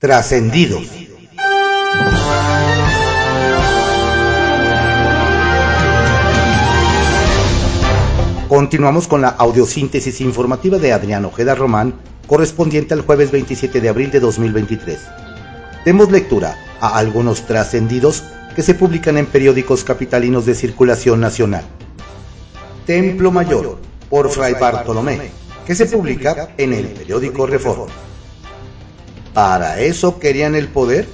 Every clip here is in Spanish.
Trascendidos. Continuamos con la audiosíntesis informativa de Adrián Ojeda Román, correspondiente al jueves 27 de abril de 2023. Demos lectura a algunos trascendidos que se publican en periódicos capitalinos de circulación nacional. Templo Mayor, por Fray Bartolomé, que se publica en el periódico Reforma. ¿Para eso querían el poder?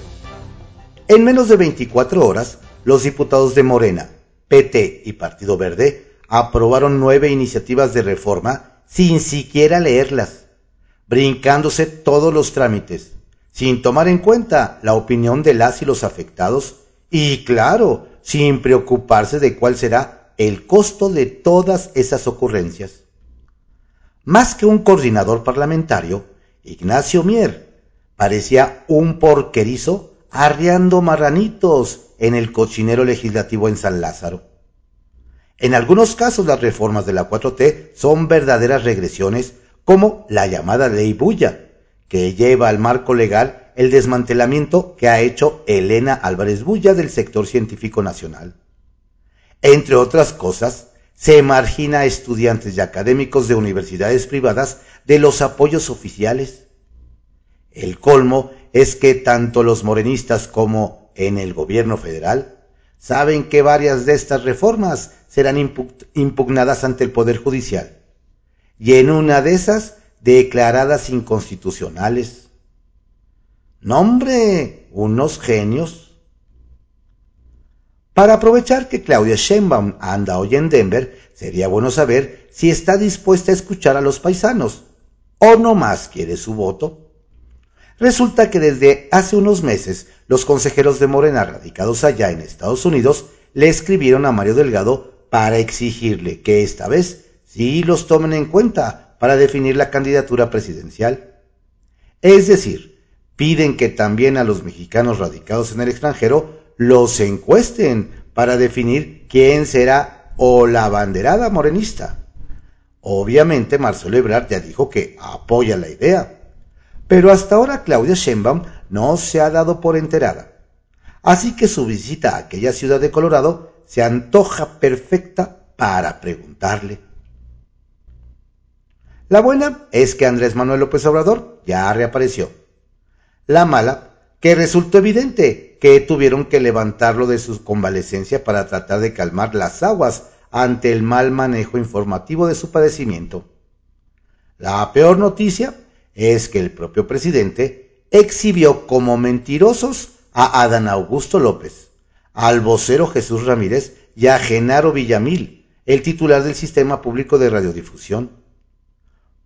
En menos de 24 horas, los diputados de Morena, PT y Partido Verde aprobaron nueve iniciativas de reforma sin siquiera leerlas, brincándose todos los trámites, sin tomar en cuenta la opinión de las y los afectados y, claro, sin preocuparse de cuál será el costo de todas esas ocurrencias. Más que un coordinador parlamentario, Ignacio Mier parecía un porquerizo arriando marranitos en el cochinero legislativo en San Lázaro. En algunos casos las reformas de la 4T son verdaderas regresiones, como la llamada ley Bulla, que lleva al marco legal el desmantelamiento que ha hecho Elena Álvarez Bulla del sector científico nacional. Entre otras cosas, se margina a estudiantes y académicos de universidades privadas de los apoyos oficiales. El colmo es que tanto los morenistas como en el gobierno federal saben que varias de estas reformas serán impugnadas ante el Poder Judicial y en una de esas declaradas inconstitucionales. Nombre, unos genios. Para aprovechar que Claudia Sheinbaum anda hoy en Denver, sería bueno saber si está dispuesta a escuchar a los paisanos o no más quiere su voto. Resulta que desde hace unos meses los consejeros de Morena radicados allá en Estados Unidos le escribieron a Mario Delgado para exigirle que esta vez sí los tomen en cuenta para definir la candidatura presidencial. Es decir, piden que también a los mexicanos radicados en el extranjero los encuesten para definir quién será o la banderada morenista. Obviamente Marcelo Ebrard ya dijo que apoya la idea, pero hasta ahora Claudia Sheinbaum no se ha dado por enterada. Así que su visita a aquella ciudad de Colorado se antoja perfecta para preguntarle. La buena es que Andrés Manuel López Obrador ya reapareció. La mala, que resultó evidente que tuvieron que levantarlo de su convalecencia para tratar de calmar las aguas ante el mal manejo informativo de su padecimiento. La peor noticia es que el propio presidente exhibió como mentirosos a Adán Augusto López, al vocero Jesús Ramírez y a Genaro Villamil, el titular del Sistema Público de Radiodifusión.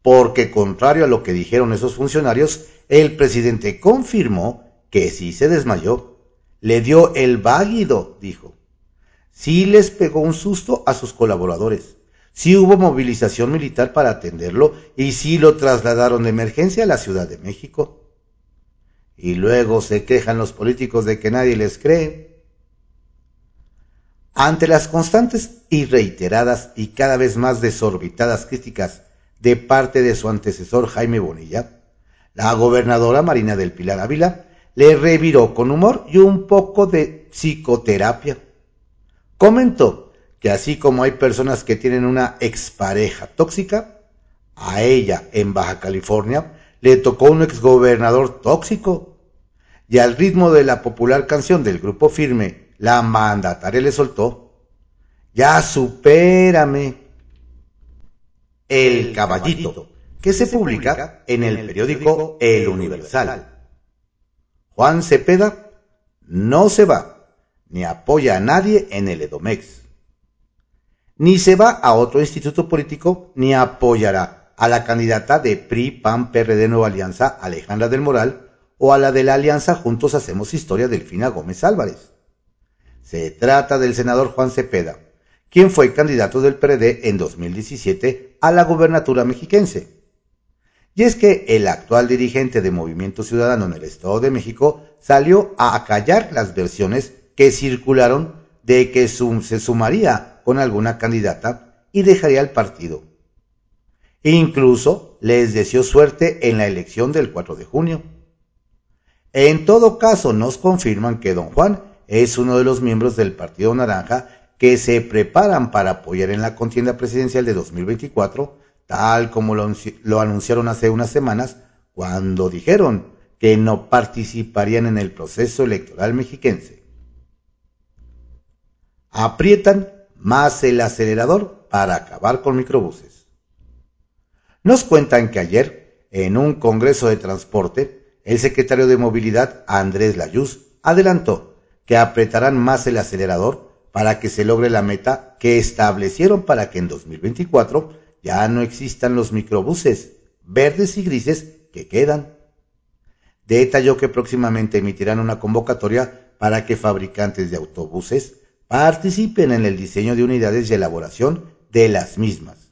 Porque contrario a lo que dijeron esos funcionarios, el presidente confirmó que sí se desmayó. Le dio el váguido, dijo. Sí les pegó un susto a sus colaboradores. Sí hubo movilización militar para atenderlo y sí lo trasladaron de emergencia a la Ciudad de México. Y luego se quejan los políticos de que nadie les cree. Ante las constantes y reiteradas y cada vez más desorbitadas críticas de parte de su antecesor Jaime Bonilla, la gobernadora Marina del Pilar Ávila le reviró con humor y un poco de psicoterapia. Comentó que así como hay personas que tienen una expareja tóxica, a ella en Baja California le tocó un exgobernador tóxico. Y al ritmo de la popular canción del grupo firme la mandataria le soltó, ya supérame. El caballito, que se publica en el periódico El Universal. Juan Cepeda no se va, ni apoya a nadie en el Edomex. Ni se va a otro instituto político, ni apoyará a la candidata de PRI, PAN, PRD Nueva Alianza, Alejandra del Moral, o a la de la Alianza Juntos Hacemos Historia, Delfina Gómez Álvarez. Se trata del senador Juan Cepeda, quien fue candidato del PRD en 2017 a la gubernatura mexiquense. Y es que el actual dirigente de Movimiento Ciudadano en el Estado de México salió a acallar las versiones que circularon de que se sumaría con alguna candidata y dejaría el partido. Incluso les deseó suerte en la elección del 4 de junio. En todo caso, nos confirman que don Juan es uno de los miembros del Partido Naranja que se preparan para apoyar en la contienda presidencial de 2024, tal como lo, lo anunciaron hace unas semanas cuando dijeron que no participarían en el proceso electoral mexiquense. Aprietan más el acelerador para acabar con microbuses. Nos cuentan que ayer, en un congreso de transporte, el secretario de Movilidad, Andrés Layuz, adelantó que apretarán más el acelerador para que se logre la meta que establecieron para que en 2024 ya no existan los microbuses verdes y grises que quedan. Detalló que próximamente emitirán una convocatoria para que fabricantes de autobuses participen en el diseño de unidades y elaboración de las mismas,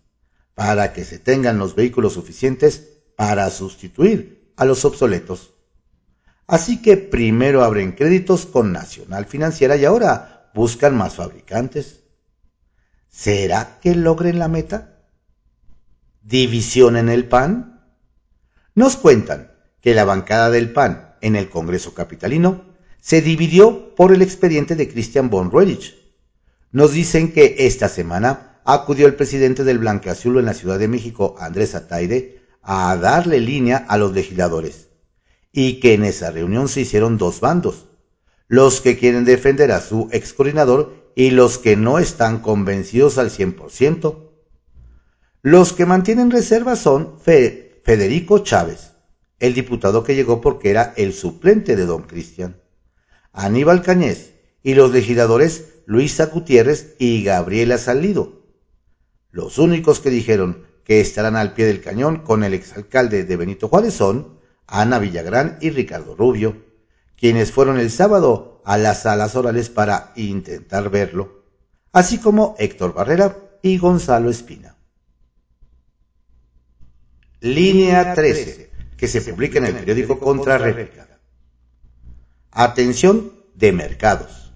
para que se tengan los vehículos suficientes para sustituir a los obsoletos. Así que primero abren créditos con Nacional Financiera y ahora buscan más fabricantes. ¿Será que logren la meta? ¿División en el PAN? Nos cuentan que la bancada del PAN en el Congreso Capitalino se dividió por el expediente de Christian von Roerich. Nos dicen que esta semana acudió el presidente del Blanqueazul en la Ciudad de México, Andrés Ataide, a darle línea a los legisladores y que en esa reunión se hicieron dos bandos, los que quieren defender a su ex coordinador y los que no están convencidos al 100%. Los que mantienen reservas son Federico Chávez, el diputado que llegó porque era el suplente de don Cristian, Aníbal Cañez y los legisladores Luisa Gutiérrez y Gabriela Salido. Los únicos que dijeron que estarán al pie del cañón con el exalcalde de Benito Juárez son Ana Villagrán y Ricardo Rubio, quienes fueron el sábado a las salas orales para intentar verlo, así como Héctor Barrera y Gonzalo Espina. Línea 13 que se publica en el periódico Contrarréplica. Atención de mercados.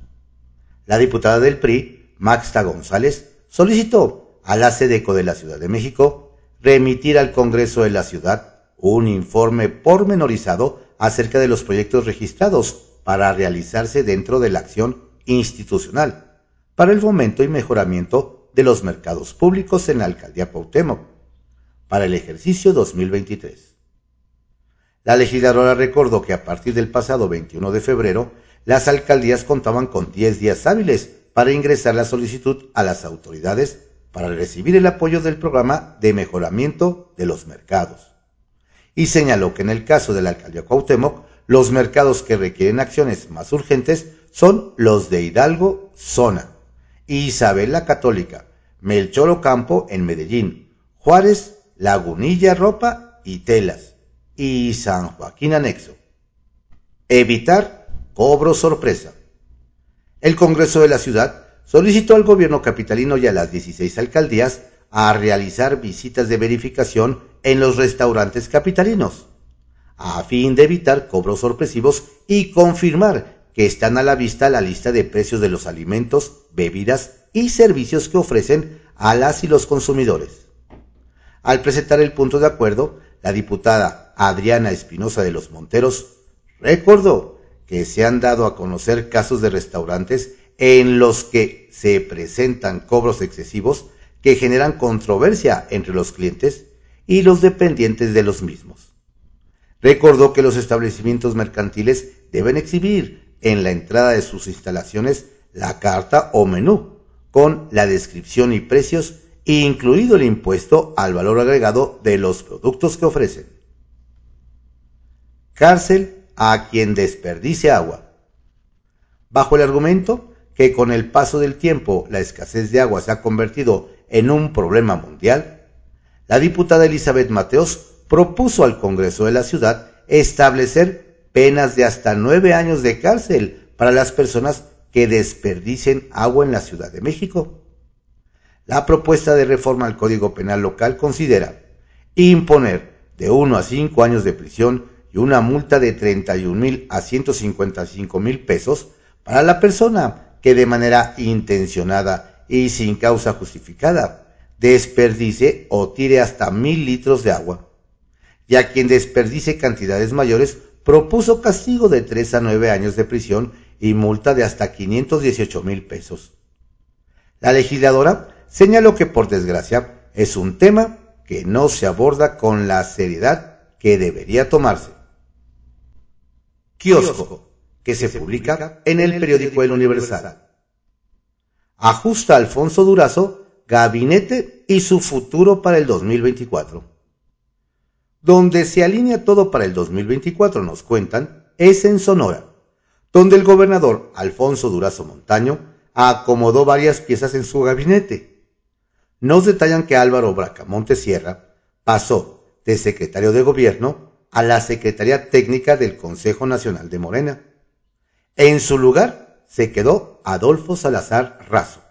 La diputada del PRI, Maxta González, solicitó a la SEDECO de la Ciudad de México remitir al Congreso de la Ciudad un informe pormenorizado acerca de los proyectos registrados para realizarse dentro de la acción institucional para el fomento y mejoramiento de los mercados públicos en la alcaldía Cuauhtémoc para el ejercicio 2023. La legisladora recordó que a partir del pasado 21 de febrero, las alcaldías contaban con 10 días hábiles para ingresar la solicitud a las autoridades para recibir el apoyo del programa de mejoramiento de los mercados. Y señaló que en el caso de la alcaldía Cuauhtémoc, los mercados que requieren acciones más urgentes son los de Hidalgo, Zona, Isabel la Católica, Melchor Ocampo en Medellín, Juárez, Lagunilla Ropa y Telas y San Joaquín Anexo. Evitar cobro sorpresa. El Congreso de la Ciudad solicitó al gobierno capitalino y a las 16 alcaldías a realizar visitas de verificación en los restaurantes capitalinos, a fin de evitar cobros sorpresivos y confirmar que están a la vista la lista de precios de los alimentos, bebidas y servicios que ofrecen a las y los consumidores. Al presentar el punto de acuerdo, la diputada Adriana Espinosa de los Monteros recordó que se han dado a conocer casos de restaurantes en los que se presentan cobros excesivos que generan controversia entre los clientes y los dependientes de los mismos. Recordó que los establecimientos mercantiles deben exhibir en la entrada de sus instalaciones la carta o menú con la descripción y precios incluido el impuesto al valor agregado de los productos que ofrecen. Cárcel a quien desperdice agua. Bajo el argumento que con el paso del tiempo la escasez de agua se ha convertido en un problema mundial, la diputada Elizabeth Mateos propuso al Congreso de la Ciudad establecer penas de hasta nueve años de cárcel para las personas que desperdicen agua en la Ciudad de México. La propuesta de reforma al Código Penal local considera imponer de 1 a 5 años de prisión y una multa de 31 mil a 155 mil pesos para la persona que de manera intencionada y sin causa justificada desperdice o tire hasta mil litros de agua, y a quien desperdice cantidades mayores propuso castigo de 3 a 9 años de prisión y multa de hasta 518 mil pesos. La legisladora señaló que por desgracia es un tema que no se aborda con la seriedad que debería tomarse. Kiosco, que se publica en el periódico El Universal. Ajusta Alfonso Durazo gabinete y su futuro para el 2024. Donde se alinea todo para el 2024, nos cuentan, es en Sonora, donde el gobernador Alfonso Durazo Montaño acomodó varias piezas en su gabinete. Nos detallan que Álvaro Bracamonte Sierra pasó de secretario de gobierno a la Secretaría Técnica del Consejo Nacional de Morena. En su lugar se quedó Adolfo Salazar Razo,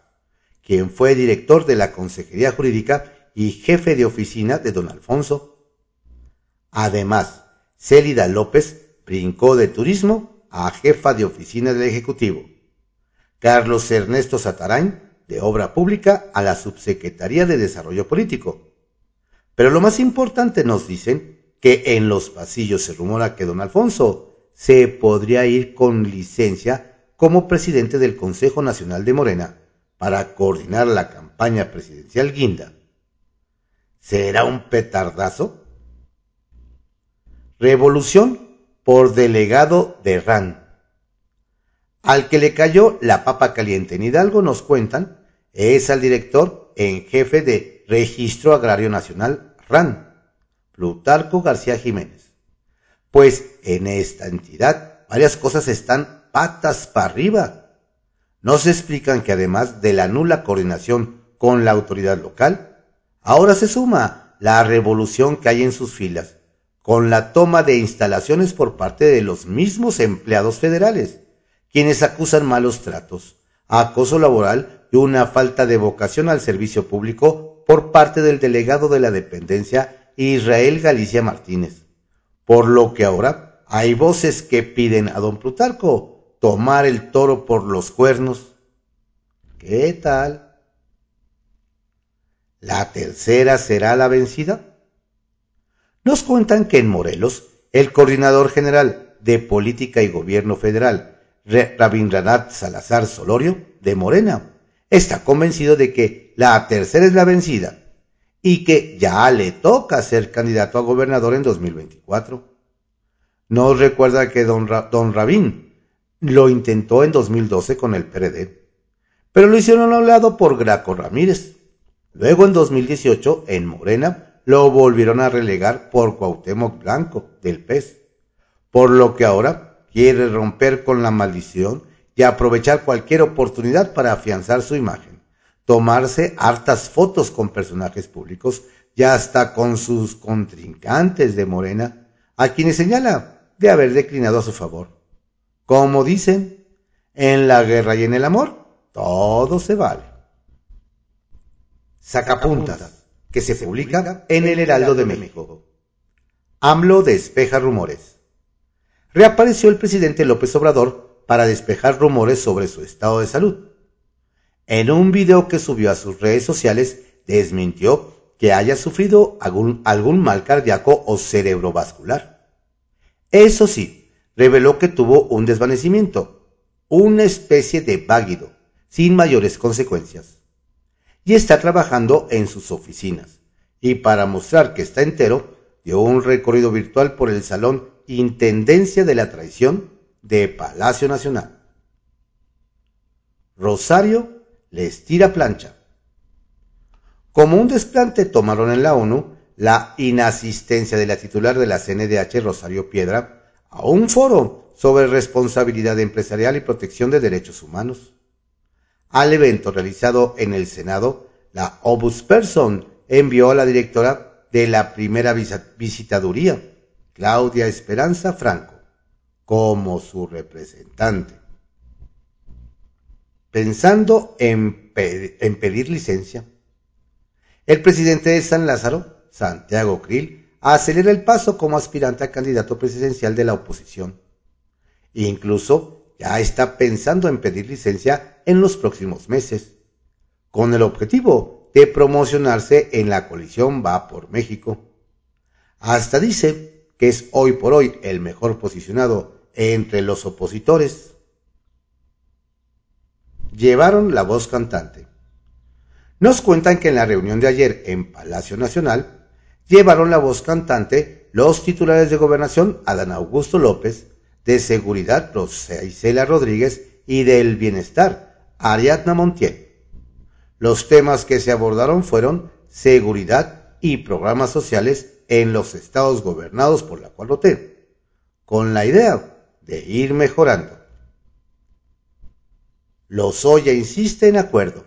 quien fue director de la Consejería Jurídica y jefe de oficina de don Alfonso Además, Célida López brincó de turismo a jefa de oficina del Ejecutivo. Carlos Ernesto Satarain, de Obra Pública, a la Subsecretaría de Desarrollo Político. Pero lo más importante nos dicen que en los pasillos se rumora que don Alfonso se podría ir con licencia como presidente del Consejo Nacional de Morena para coordinar la campaña presidencial guinda. ¿Será un petardazo? Revolución por delegado de RAN. Al que le cayó la papa caliente en Hidalgo, nos cuentan, es al director en jefe de Registro Agrario Nacional, RAN, Plutarco García Jiménez. Pues en esta entidad varias cosas están patas para arriba. Nos explican que además de la nula coordinación con la autoridad local, ahora se suma la revolución que hay en sus filas con la toma de instalaciones por parte de los mismos empleados federales, quienes acusan malos tratos, acoso laboral una falta de vocación al servicio público por parte del delegado de la dependencia Israel Galicia Martínez. Por lo que ahora hay voces que piden a don Plutarco tomar el toro por los cuernos. ¿Qué tal? ¿La tercera será la vencida? Nos cuentan que en Morelos, el coordinador general de Política y Gobierno Federal, Rabindranath Salazar Solorio, de Morena, está convencido de que la tercera es la vencida y que ya le toca ser candidato a gobernador en 2024. Nos recuerda que don, don Rabín lo intentó en 2012 con el PRD, pero lo hicieron a un lado por Graco Ramírez. Luego en 2018, en Morena, lo volvieron a relegar por Cuauhtémoc Blanco del PES, por lo que ahora quiere romper con la maldición y aprovechar cualquier oportunidad para afianzar su imagen, tomarse hartas fotos con personajes públicos y hasta con sus contrincantes de Morena, a quienes señala de haber declinado a su favor. Como dicen, en la guerra y en el amor, todo se vale. Sacapuntas que se publica en el Heraldo de México. AMLO despeja rumores. Reapareció el presidente López Obrador para despejar rumores sobre su estado de salud. En un video que subió a sus redes sociales, desmintió que haya sufrido algún, mal cardíaco o cerebrovascular. Eso sí, reveló que tuvo un desvanecimiento, una especie de váguido, sin mayores consecuencias y está trabajando en sus oficinas. Y para mostrar que está entero, dio un recorrido virtual por el Salón Intendencia de la Traición de Palacio Nacional. Rosario les tira plancha. Como un desplante tomaron en la ONU la inasistencia de la titular de la CNDH, Rosario Piedra, a un foro sobre responsabilidad empresarial y protección de derechos humanos. Al evento realizado en el Senado, la Obusperson envió a la directora de la primera visitaduría, Claudia Esperanza Franco, como su representante. Pensando en, pedir licencia, el presidente de San Lázaro, Santiago Krill, acelera el paso como aspirante a candidato presidencial de la oposición. Incluso ya está pensando en pedir licencia en los próximos meses, con el objetivo de promocionarse en la coalición Va por México. Hasta dice que es hoy por hoy el mejor posicionado entre los opositores, llevaron la voz cantante. Nos cuentan que en la reunión de ayer en Palacio Nacional llevaron la voz cantante los titulares de gobernación Adán Augusto López, de seguridad Rosa Isela Rodríguez y del bienestar Ariadna Montiel. Los temas que se abordaron fueron seguridad y programas sociales en los estados gobernados por la 4T, con la idea de ir mejorando. Lozoya insiste en acuerdo.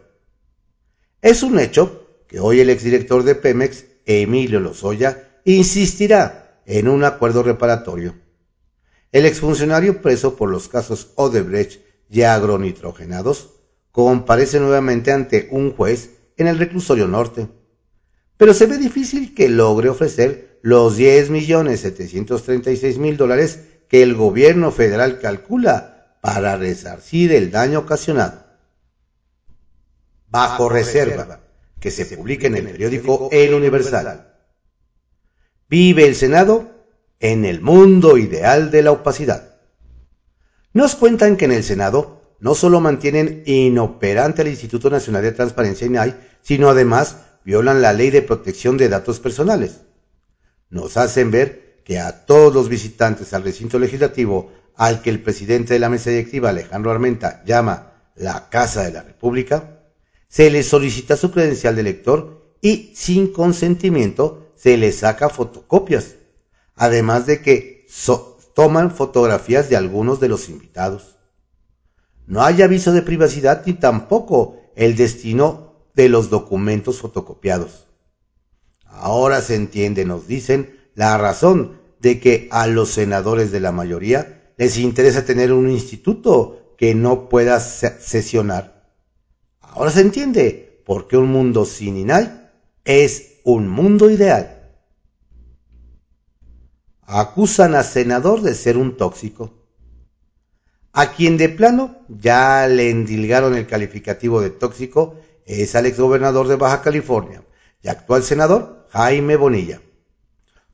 Es un hecho que hoy el exdirector de Pemex, Emilio Lozoya, insistirá en un acuerdo reparatorio. El exfuncionario preso por los casos Odebrecht y agronitrogenados comparece nuevamente ante un juez en el reclusorio norte pero se ve difícil que logre ofrecer los 10 millones 736 mil dólares que el gobierno federal calcula para resarcir el daño ocasionado. Bajo reserva, que se publique en el periódico El Universal. Vive el Senado en el mundo ideal de la opacidad. Nos cuentan que en el Senado no solo mantienen inoperante al Instituto Nacional de Transparencia INAI, sino además violan la ley de protección de datos personales. Nos hacen ver que a todos los visitantes al recinto legislativo, al que el presidente de la mesa directiva, Alejandro Armenta, llama la Casa de la República, se les solicita su credencial de lector y sin consentimiento se les saca fotocopias, además de que toman fotografías de algunos de los invitados. No hay aviso de privacidad ni tampoco el destino de los documentos fotocopiados. Ahora se entiende, nos dicen, la razón de que a los senadores de la mayoría les interesa tener un instituto que no pueda sesionar. Ahora se entiende por qué un mundo sin INAI es un mundo ideal. Acusan a senador de ser un tóxico. A quien de plano ya le endilgaron el calificativo de tóxico es al exgobernador de Baja California y actual senador Jaime Bonilla.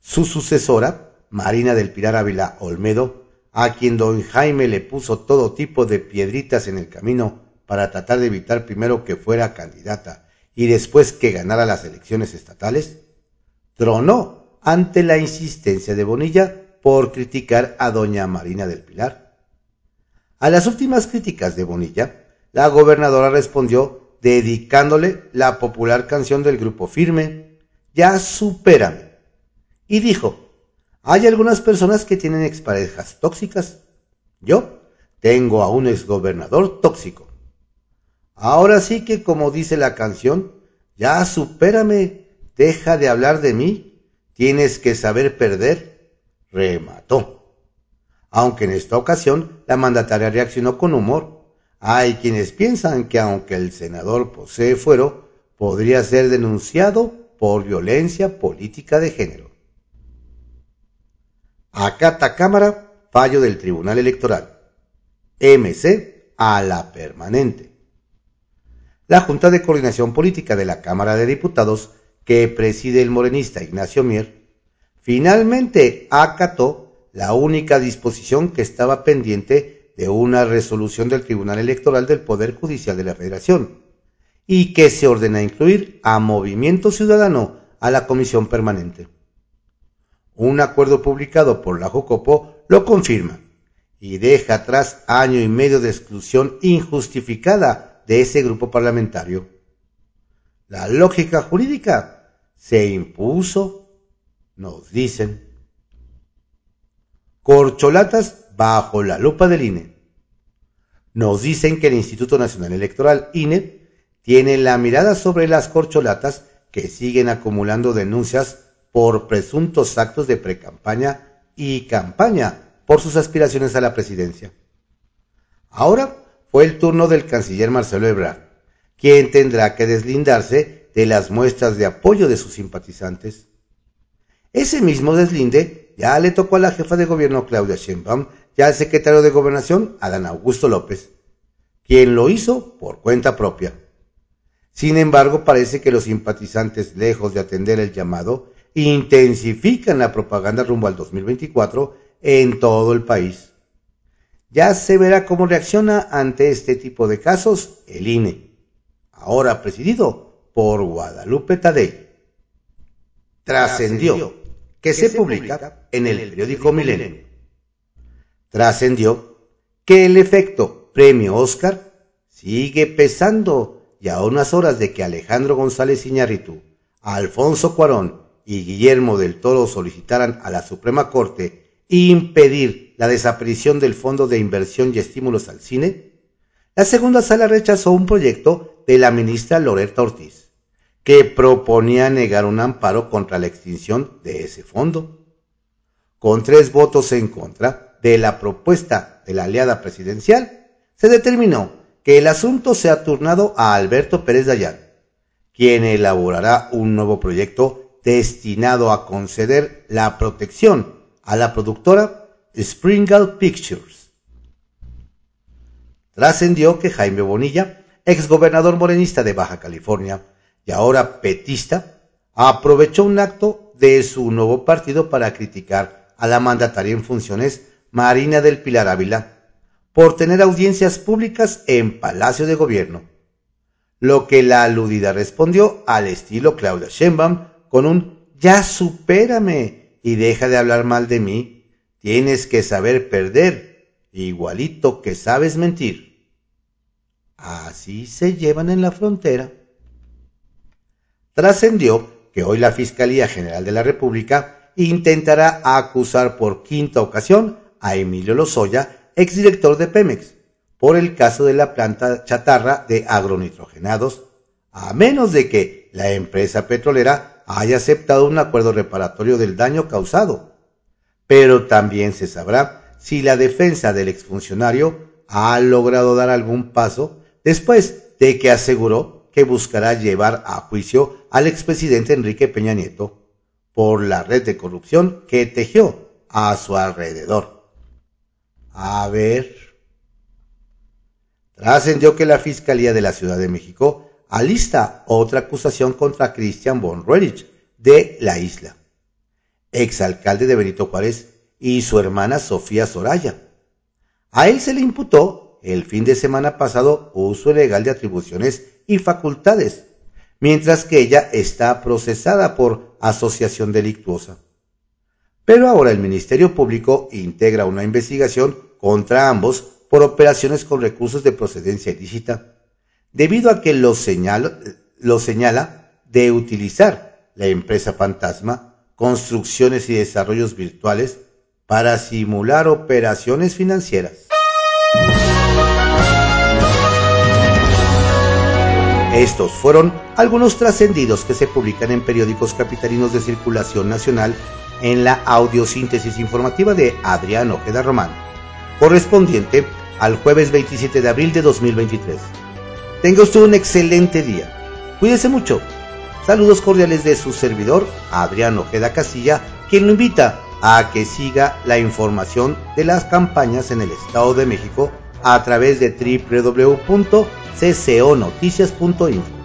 Su sucesora, Marina del Pilar Ávila Olmedo, a quien don Jaime le puso todo tipo de piedritas en el camino para tratar de evitar primero que fuera candidata y después que ganara las elecciones estatales, tronó ante la insistencia de Bonilla por criticar a doña Marina del Pilar. A las últimas críticas de Bonilla, la gobernadora respondió dedicándole la popular canción del grupo Firme, Ya Supérame. Y dijo, hay algunas personas que tienen exparejas tóxicas. Yo tengo a un exgobernador tóxico. Ahora sí que como dice la canción, ya supérame, deja de hablar de mí, tienes que saber perder, remató. Aunque en esta ocasión la mandataria reaccionó con humor hay quienes piensan que aunque el senador posee fuero, podría ser denunciado por violencia política de género. Acata Cámara, fallo del Tribunal Electoral. MC a la permanente. La Junta de Coordinación Política de la Cámara de Diputados, que preside el morenista Ignacio Mier, finalmente acató la única disposición que estaba pendiente de una resolución del Tribunal Electoral del Poder Judicial de la Federación y que se ordena incluir a Movimiento Ciudadano a la comisión permanente. Un acuerdo publicado por la Jocopo lo confirma y deja atrás año y medio de exclusión injustificada de ese grupo parlamentario. La lógica jurídica se impuso, nos dicen. Corcholatas bajo la lupa del INE. Nos dicen que el Instituto Nacional Electoral, INE, tiene la mirada sobre las corcholatas que siguen acumulando denuncias por presuntos actos de precampaña y campaña por sus aspiraciones a la presidencia. Ahora fue el turno del canciller Marcelo Ebrard, quien tendrá que deslindarse de las muestras de apoyo de sus simpatizantes. Ese mismo deslinde ya le tocó a la jefa de gobierno Claudia Sheinbaum ya al secretario de Gobernación, Adán Augusto López, quien lo hizo por cuenta propia. Sin embargo, parece que los simpatizantes, lejos de atender el llamado, intensifican la propaganda rumbo al 2024 en todo el país. Ya se verá cómo reacciona ante este tipo de casos el INE, ahora presidido por Guadalupe Tadei. Trascendió que se publica en el periódico Milenio. Trascendió que el efecto premio Oscar sigue pesando y a unas horas de que Alejandro González Iñárritu, Alfonso Cuarón y Guillermo del Toro solicitaran a la Suprema Corte impedir la desaparición del Fondo de Inversión y Estímulos al Cine, la segunda sala rechazó un proyecto de la ministra Loretta Ortiz, que proponía negar un amparo contra la extinción de ese fondo. Con tres votos en contra de la propuesta de la aliada presidencial, se determinó que el asunto se ha turnado a Alberto Pérez Dayan, quien elaborará un nuevo proyecto destinado a conceder la protección a la productora Springle Pictures. Trascendió que Jaime Bonilla, exgobernador morenista de Baja California y ahora petista, aprovechó un acto de su nuevo partido para criticar a la mandataria en funciones Marina del Pilar Ávila por tener audiencias públicas en Palacio de Gobierno, lo que la aludida respondió al estilo Claudia Sheinbaum con un ya supérame y deja de hablar mal de mí. Tienes que saber perder, igualito que sabes mentir. Así se llevan en la frontera. Trascendió que hoy la Fiscalía General de la República intentará acusar por quinta ocasión a Emilio Lozoya, exdirector de Pemex, por el caso de la planta chatarra de agronitrogenados, a menos de que la empresa petrolera haya aceptado un acuerdo reparatorio del daño causado. Pero también se sabrá si la defensa del exfuncionario ha logrado dar algún paso después de que aseguró que buscará llevar a juicio al expresidente Enrique Peña Nieto por la red de corrupción que tejió a su alrededor. A ver. Trascendió que la Fiscalía de la Ciudad de México alista otra acusación contra Christian von Roerich de la isla, exalcalde de Benito Juárez, y su hermana Sofía Soraya. A él se le imputó el fin de semana pasado uso ilegal de atribuciones y facultades, mientras que ella está procesada por asociación delictuosa. Pero ahora el Ministerio Público integra una investigación contra ambos por operaciones con recursos de procedencia ilícita debido a que lo, señala de utilizar la empresa fantasma, construcciones y desarrollos virtuales para simular operaciones financieras. Estos fueron algunos trascendidos que se publican en periódicos capitalinos de circulación nacional en la audiosíntesis informativa de Adrián Ojeda Román, correspondiente al jueves 27 de abril de 2023. Tenga usted un excelente día. Cuídese mucho. Saludos cordiales de su servidor, Adrián Ojeda Casilla, quien lo invita a que siga la información de las campañas en el Estado de México a través de www.cconoticias.info.